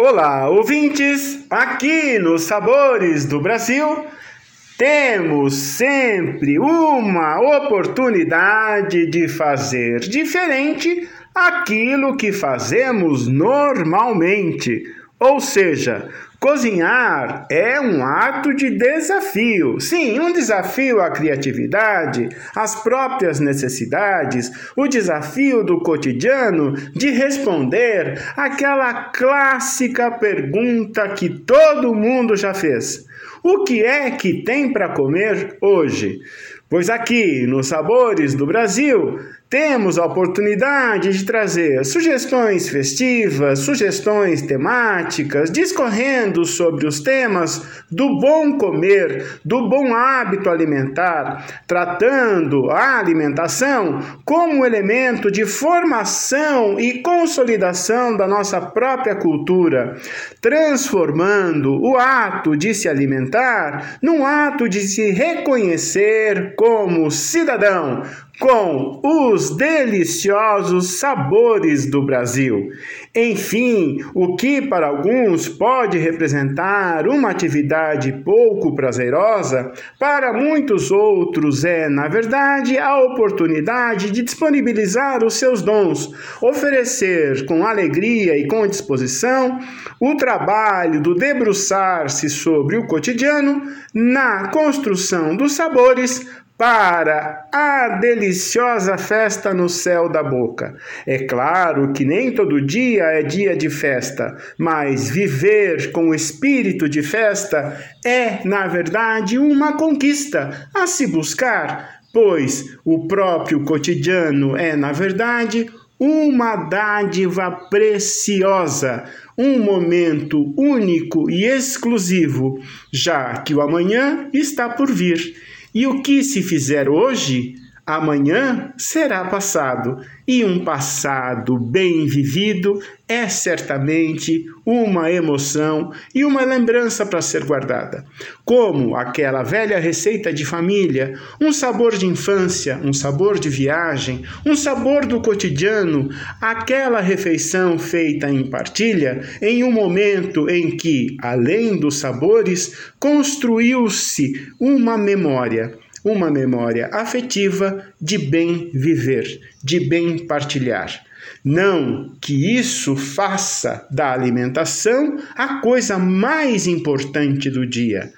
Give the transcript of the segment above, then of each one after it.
Olá, ouvintes! Aqui nos Sabores do Brasil temos sempre uma oportunidade de fazer diferente aquilo que fazemos normalmente. Ou seja, Cozinhar é um ato de desafio. Sim, um desafio à criatividade, às próprias necessidades, o desafio do cotidiano de responder aquela clássica pergunta que todo mundo já fez: O que é que tem para comer hoje? Pois aqui, nos Sabores do Brasil, temos a oportunidade de trazer sugestões festivas, sugestões temáticas, discorrendo sobre os temas do bom comer, do bom hábito alimentar, tratando a alimentação como elemento de formação e consolidação da nossa própria cultura, transformando o ato de se alimentar num ato de se reconhecer como cidadão, com os deliciosos sabores do Brasil. Enfim, o que para alguns pode representar uma atividade pouco prazerosa, para muitos outros é, na verdade, a oportunidade de disponibilizar os seus dons, oferecer com alegria e com disposição o trabalho do debruçar-se sobre o cotidiano na construção dos sabores para a deliciosa festa no céu da boca. É claro que nem todo dia é dia de festa, mas viver com o espírito de festa é, na verdade, uma conquista a se buscar, pois o próprio cotidiano é, na verdade, uma dádiva preciosa, um momento único e exclusivo, já que o amanhã está por vir e o que se fizer hoje, amanhã será passado, e um passado bem vivido é certamente uma emoção e uma lembrança para ser guardada. Como aquela velha receita de família, um sabor de infância, um sabor de viagem, um sabor do cotidiano, aquela refeição feita em partilha, em um momento em que, além dos sabores, construiu-se uma memória uma memória afetiva de bem viver, de bem partilhar. Não que isso faça da alimentação a coisa mais importante do dia,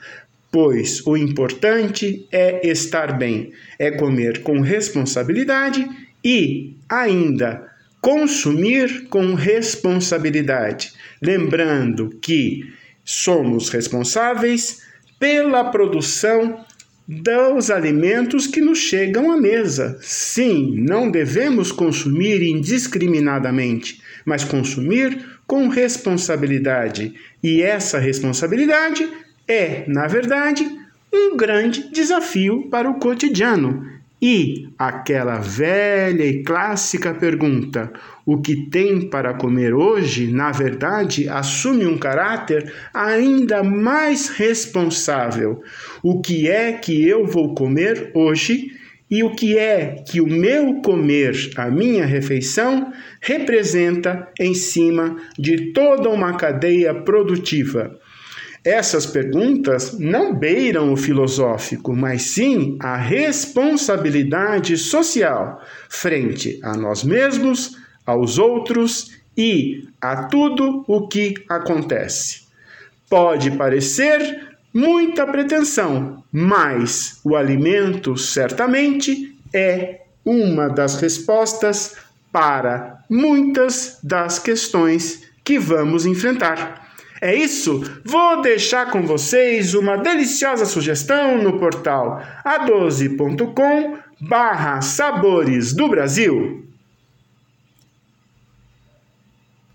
pois o importante é estar bem, é comer com responsabilidade e, ainda, consumir com responsabilidade, lembrando que somos responsáveis pela produção dos alimentos que nos chegam à mesa. Sim, não devemos consumir indiscriminadamente, mas consumir com responsabilidade. E essa responsabilidade é, na verdade, um grande desafio para o cotidiano. E aquela velha e clássica pergunta: o que tem para comer hoje, na verdade, assume um caráter ainda mais responsável. O que é que eu vou comer hoje? E o que é que o meu comer, a minha refeição, representa em cima de toda uma cadeia produtiva? Essas perguntas não beiram o filosófico, mas sim a responsabilidade social frente a nós mesmos, aos outros e a tudo o que acontece. Pode parecer muita pretensão, mas o alimento certamente é uma das respostas para muitas das questões que vamos enfrentar. É isso? Vou deixar com vocês uma deliciosa sugestão no portal a12.com barra Sabores do Brasil.